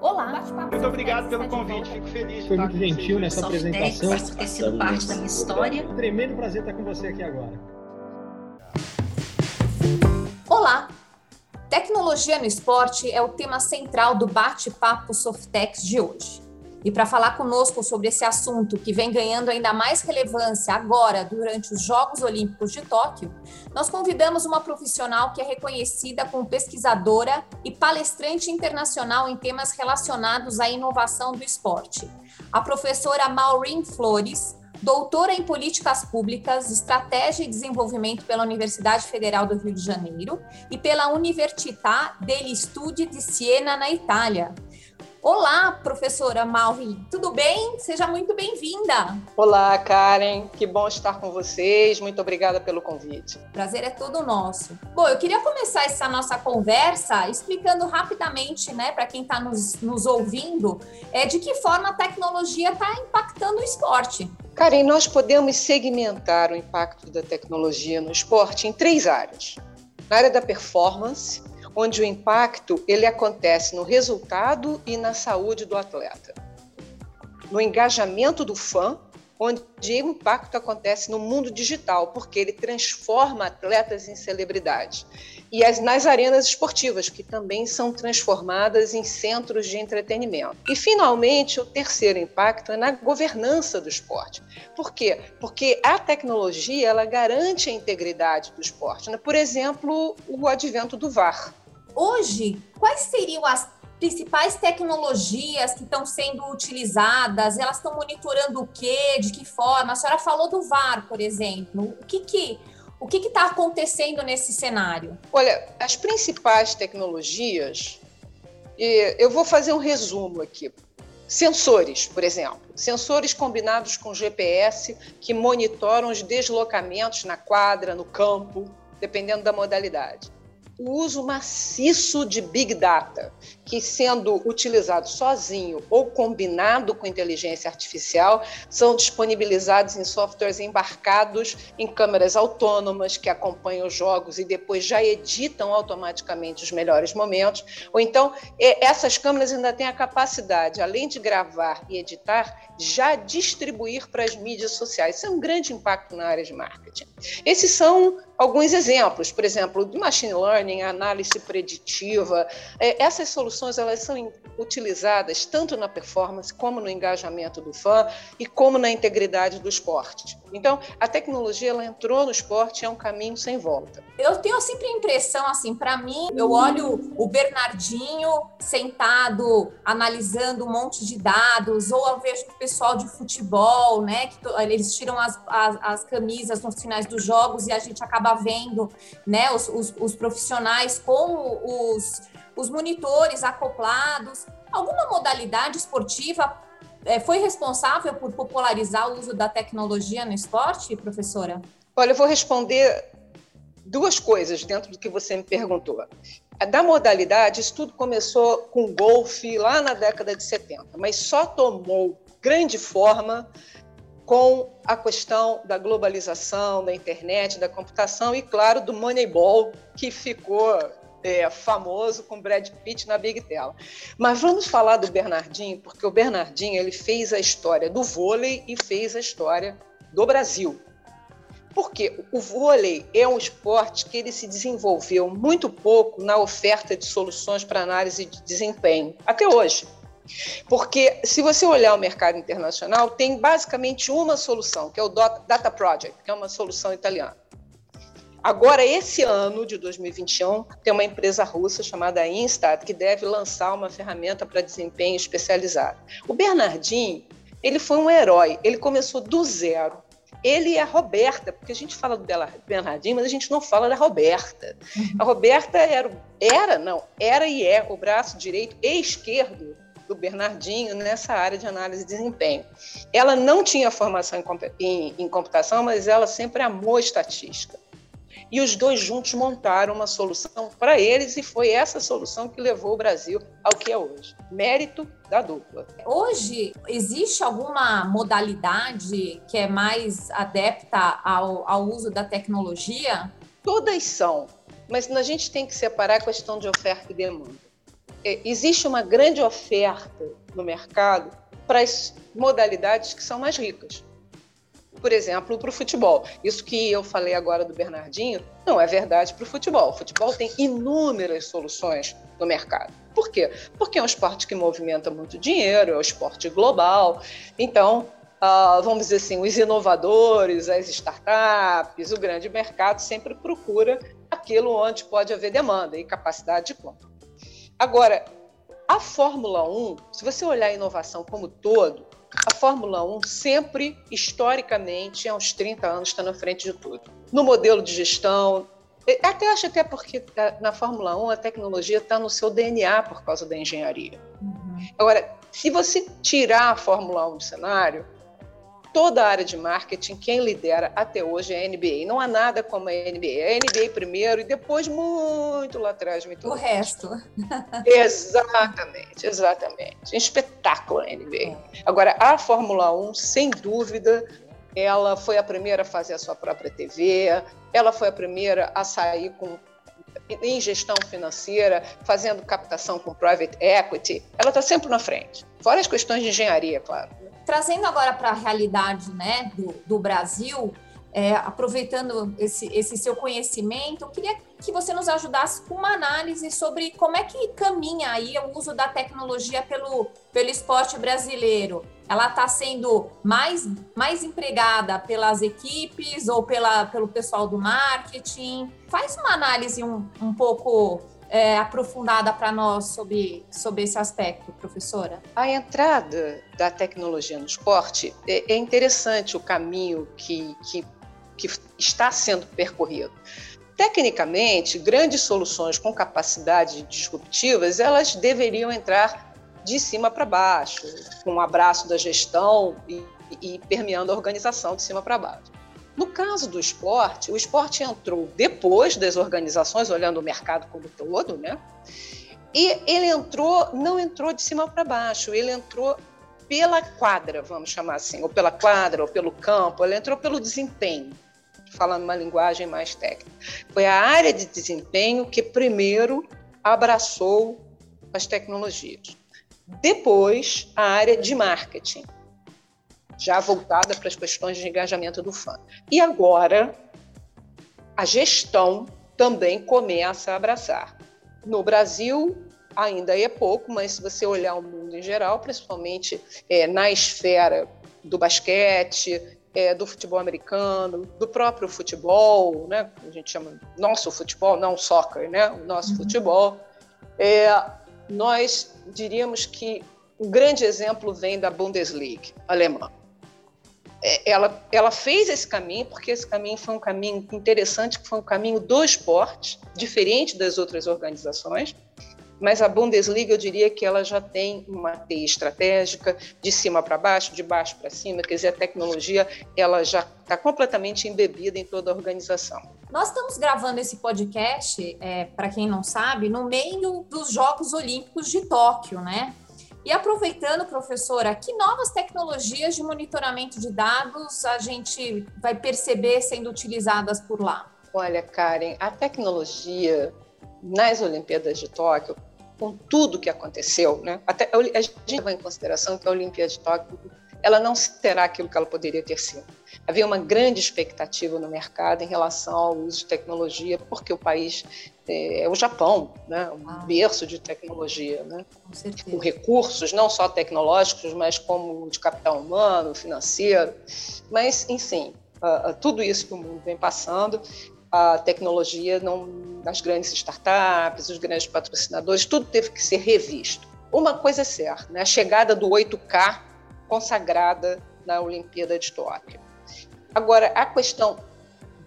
Olá. Muito obrigado pelo convite, fico feliz. Foi muito gentil nessa apresentação. Por ter sido parte da minha história. Um tremendo prazer estar com você aqui agora. Olá. Tecnologia no esporte é o tema central do bate-papo Softex de hoje. E para falar conosco sobre esse assunto que vem ganhando ainda mais relevância agora, durante os Jogos Olímpicos de Tóquio, nós convidamos uma profissional que é reconhecida como pesquisadora e palestrante internacional em temas relacionados à inovação do esporte. A professora Maureen Flores, doutora em Políticas Públicas, Estratégia e Desenvolvimento pela Universidade Federal do Rio de Janeiro e pela Università degli Studi di Siena, na Itália. Olá, professora Malvin, tudo bem? Seja muito bem-vinda. Olá, Karen, que bom estar com vocês. Muito obrigada pelo convite. Prazer é todo nosso. Bom, eu queria começar essa nossa conversa explicando rapidamente, né, para quem está nos, nos ouvindo, é, de que forma a tecnologia está impactando o esporte. Karen, nós podemos segmentar o impacto da tecnologia no esporte em três áreas. Na área da performance, onde o impacto ele acontece no resultado e na saúde do atleta. No engajamento do fã, onde o impacto acontece no mundo digital, porque ele transforma atletas em celebridades. E as, nas arenas esportivas, que também são transformadas em centros de entretenimento. E, finalmente, o terceiro impacto é na governança do esporte. Por quê? Porque a tecnologia ela garante a integridade do esporte. Né? Por exemplo, o advento do VAR. Hoje, quais seriam as principais tecnologias que estão sendo utilizadas? Elas estão monitorando o quê? De que forma? A senhora falou do VAR, por exemplo. O que que o que está acontecendo nesse cenário? Olha, as principais tecnologias, eu vou fazer um resumo aqui. Sensores, por exemplo, sensores combinados com GPS que monitoram os deslocamentos na quadra, no campo, dependendo da modalidade o uso maciço de Big Data, que sendo utilizado sozinho ou combinado com inteligência artificial, são disponibilizados em softwares embarcados em câmeras autônomas que acompanham os jogos e depois já editam automaticamente os melhores momentos. Ou então, essas câmeras ainda têm a capacidade, além de gravar e editar, já distribuir para as mídias sociais. Isso é um grande impacto na área de marketing. Esses são alguns exemplos, por exemplo, de machine learning, análise preditiva. É, essas soluções elas são utilizadas tanto na performance como no engajamento do fã e como na integridade do esporte. Então, a tecnologia ela entrou no esporte é um caminho sem volta. Eu tenho sempre a impressão assim, para mim, eu olho o Bernardinho sentado analisando um monte de dados, ou eu vejo o pessoal de futebol, né, que eles tiram as, as, as camisas nos finais dos jogos e a gente acaba vendo né, os, os, os profissionais com os, os monitores acoplados. Alguma modalidade esportiva é, foi responsável por popularizar o uso da tecnologia no esporte, professora? Olha, eu vou responder duas coisas dentro do que você me perguntou. Da modalidade, isso tudo começou com golfe lá na década de 70, mas só tomou grande forma com a questão da globalização, da internet, da computação e, claro, do Moneyball, que ficou é, famoso com Brad Pitt na Big Tela. Mas vamos falar do Bernardinho, porque o Bernardinho ele fez a história do vôlei e fez a história do Brasil. Porque o vôlei é um esporte que ele se desenvolveu muito pouco na oferta de soluções para análise de desempenho, até hoje. Porque se você olhar o mercado internacional, tem basicamente uma solução, que é o Data Project, que é uma solução italiana. Agora, esse ano de 2021, tem uma empresa russa chamada Instat que deve lançar uma ferramenta para desempenho especializado. O Bernardinho, ele foi um herói, ele começou do zero. Ele e a Roberta, porque a gente fala do Bernardinho, mas a gente não fala da Roberta. A Roberta era, era, não, era e é o braço direito e esquerdo do Bernardinho nessa área de análise de desempenho. Ela não tinha formação em, em, computação, mas ela sempre amou estatística. E os dois juntos montaram uma solução para eles, e foi essa solução que levou o Brasil ao que é hoje. Mérito da dupla. Hoje, existe alguma modalidade que é mais adepta ao, ao uso da tecnologia? Todas são, mas a gente tem que separar a questão de oferta e demanda. É, existe uma grande oferta no mercado para as modalidades que são mais ricas. Por exemplo, para o futebol. Isso que eu falei agora do Bernardinho não é verdade para o futebol. O futebol tem inúmeras soluções no mercado. Por quê? Porque é um esporte que movimenta muito dinheiro, é um esporte global. Então, uh, vamos dizer assim, os inovadores, as startups, o grande mercado sempre procura aquilo onde pode haver demanda e capacidade de compra. Agora, a Fórmula 1, se você olhar a inovação como todo, a Fórmula 1 sempre, historicamente, há uns 30 anos, está na frente de tudo. No modelo de gestão, até acho até porque tá, na Fórmula 1 a tecnologia está no seu DNA por causa da engenharia. Uhum. Agora, se você tirar a Fórmula 1 do cenário, toda a área de marketing, quem lidera até hoje é a NBA. Não há nada como a NBA. É a NBA primeiro e depois, muito lá atrás, muito o resto. Exatamente, exatamente. Um espetáculo a NBA. É. Agora, a Fórmula 1, sem dúvida, ela foi a primeira a fazer a sua própria TV, ela foi a primeira a sair com em gestão financeira, fazendo captação com private equity, ela está sempre na frente. Fora as questões de engenharia, claro. Trazendo agora para a realidade né, do, do Brasil, é, aproveitando esse, esse, seu conhecimento, eu queria que você nos ajudasse com uma análise sobre como é que caminha aí o uso da tecnologia pelo, pelo esporte brasileiro. Ela está sendo mais, mais empregada pelas equipes ou pela, pelo pessoal do marketing? Faz uma análise um, um pouco é, aprofundada para nós sobre, sobre esse aspecto, professora? A entrada da tecnologia no esporte é, é interessante o caminho que, que, que está sendo percorrido. Tecnicamente, grandes soluções com capacidade disruptivas, elas deveriam entrar de cima para baixo, com um abraço da gestão e, e permeando a organização de cima para baixo. No caso do esporte, o esporte entrou depois das organizações, olhando o mercado como todo, né? E ele entrou, não entrou de cima para baixo, ele entrou pela quadra, vamos chamar assim, ou pela quadra, ou pelo campo, ele entrou pelo desempenho, falando uma linguagem mais técnica. Foi a área de desempenho que primeiro abraçou as tecnologias. Depois, a área de marketing já voltada para as questões de engajamento do fã. E agora, a gestão também começa a abraçar. No Brasil, ainda é pouco, mas se você olhar o mundo em geral, principalmente é, na esfera do basquete, é, do futebol americano, do próprio futebol, né? A gente chama nosso futebol, não soccer, né? O nosso uhum. futebol. É, nós diríamos que um grande exemplo vem da Bundesliga alemã. É, ela, ela fez esse caminho porque esse caminho foi um caminho interessante, que foi um caminho do esporte, diferente das outras organizações. Mas a Bundesliga, eu diria que ela já tem uma teia estratégica, de cima para baixo, de baixo para cima, quer dizer, a tecnologia ela já está completamente embebida em toda a organização. Nós estamos gravando esse podcast, é, para quem não sabe, no meio dos Jogos Olímpicos de Tóquio, né? E aproveitando, professora, que novas tecnologias de monitoramento de dados a gente vai perceber sendo utilizadas por lá? Olha, Karen, a tecnologia nas Olimpíadas de Tóquio, com tudo que aconteceu, né? Até a gente leva em consideração que a Olimpíada de Tóquio ela não será aquilo que ela poderia ter sido. Havia uma grande expectativa no mercado em relação ao uso de tecnologia, porque o país é, é o Japão, né? um ah. berço de tecnologia, né? com recursos não só tecnológicos, mas como de capital humano, financeiro. Mas, enfim, uh, tudo isso que o mundo vem passando, a tecnologia, não, as grandes startups, os grandes patrocinadores, tudo teve que ser revisto. Uma coisa é certa, né? a chegada do 8K consagrada na Olimpíada de Tóquio. Agora, a questão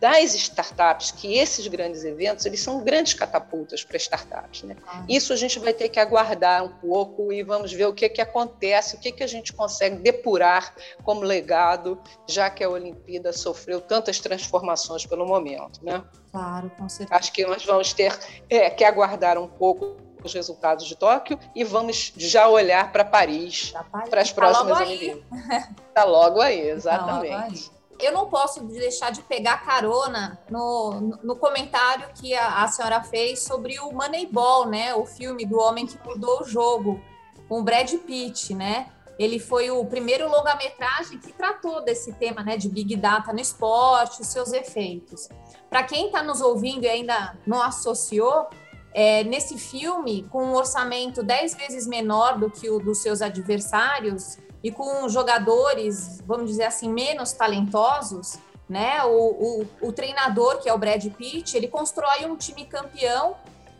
das startups, que esses grandes eventos, eles são grandes catapultas para startups. Né? Ah. Isso a gente vai ter que aguardar um pouco e vamos ver o que, que acontece, o que, que a gente consegue depurar como legado, já que a Olimpíada sofreu tantas transformações pelo momento. Né? Claro, com certeza. Acho que nós vamos ter é, que aguardar um pouco os resultados de Tóquio e vamos já olhar para Paris, para as tá próximas Olimpíadas. Está logo aí, exatamente. Tá logo aí. Eu não posso deixar de pegar carona no, no comentário que a, a, senhora fez sobre o Moneyball, né? O filme do homem que mudou o jogo, com o Brad Pitt, né? Ele foi o primeiro longa-metragem que tratou desse tema, né, de Big Data no esporte, os seus efeitos. Para quem está nos ouvindo e ainda não associou, é, nesse filme, com um orçamento dez vezes menor do que o dos seus adversários, e com jogadores, vamos dizer assim, menos talentosos, né? O, o, o treinador, que é o Brad Pitt, ele constrói um time campeão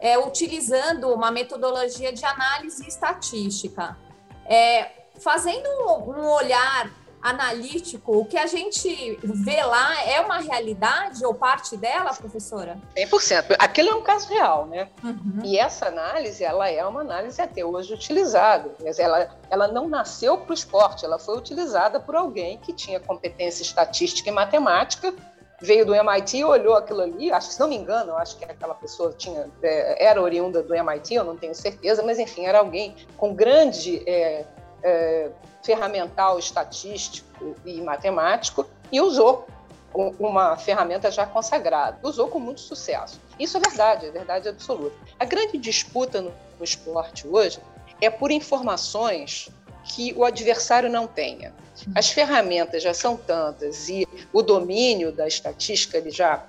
é, utilizando uma metodologia de análise estatística. É, fazendo um, um olhar analítico, o que a gente vê lá é uma realidade ou parte dela, professora? 100%. Aquilo é um caso real, né? Uhum. E essa análise, ela é uma análise até hoje utilizada. Mas ela, ela não nasceu para o esporte, ela foi utilizada por alguém que tinha competência estatística e matemática, veio do MIT, olhou aquilo ali, acho, se não me engano, acho que aquela pessoa tinha, é, era oriunda do MIT, eu não tenho certeza, mas enfim, era alguém com grande... É, é, ferramental estatístico e matemático e usou uma ferramenta já consagrada. Usou com muito sucesso. Isso é verdade, é verdade absoluta. A grande disputa no, no esporte hoje é por informações que o adversário não tenha. As ferramentas já são tantas e o domínio da estatística ele já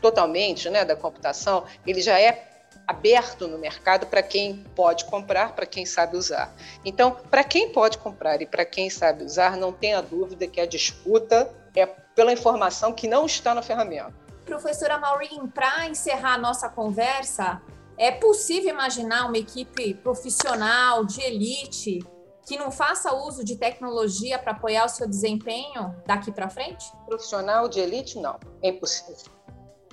totalmente, né, da computação, ele já é aberto no mercado para quem pode comprar, para quem sabe usar. Então, para quem pode comprar e para quem sabe usar, não tenha dúvida que a disputa é pela informação que não está na ferramenta. Professora Maureen, para encerrar a nossa conversa, é possível imaginar uma equipe profissional, de elite, que não faça uso de tecnologia para apoiar o seu desempenho daqui para frente? Profissional de elite, não. É impossível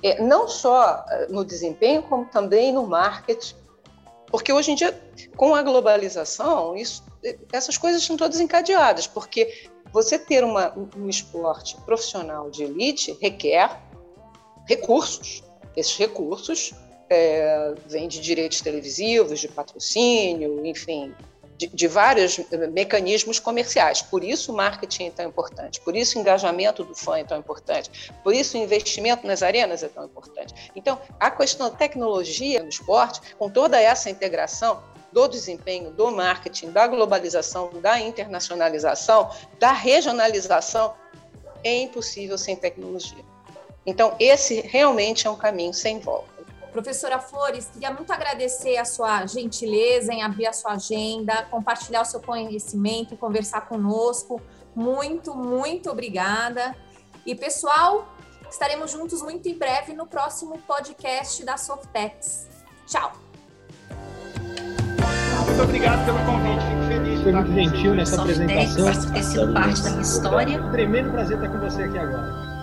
é, não só eh, no desempenho, como também no marketing. Porque hoje em dia, com a globalização, isso, eh, essas coisas estão todas encadeadas, porque você ter uma, um esporte profissional de elite requer recursos. Esses recursos é, vêm de direitos televisivos, de patrocínio, enfim, de, de, vários eh, mecanismos comerciais. Por isso o marketing é tão importante, por isso o engajamento do fã é tão importante, por isso o investimento nas arenas é tão importante. Então, a questão da tecnologia no esporte, com toda essa integração do desempenho, do marketing, da globalização, da internacionalização, da regionalização, é impossível sem tecnologia. Então, esse realmente é um caminho sem volta. Professora Flores, queria muito agradecer a sua gentileza em abrir a sua agenda, compartilhar o seu conhecimento, conversar conosco. Muito, muito obrigada. E, pessoal, estaremos juntos muito em breve no próximo podcast da Softex. Tchau! Muito obrigado pelo convite, fico feliz. Foi muito gentil nessa Softex, apresentação. Ter sido parte da minha história. Tremendo prazer estar com você aqui agora.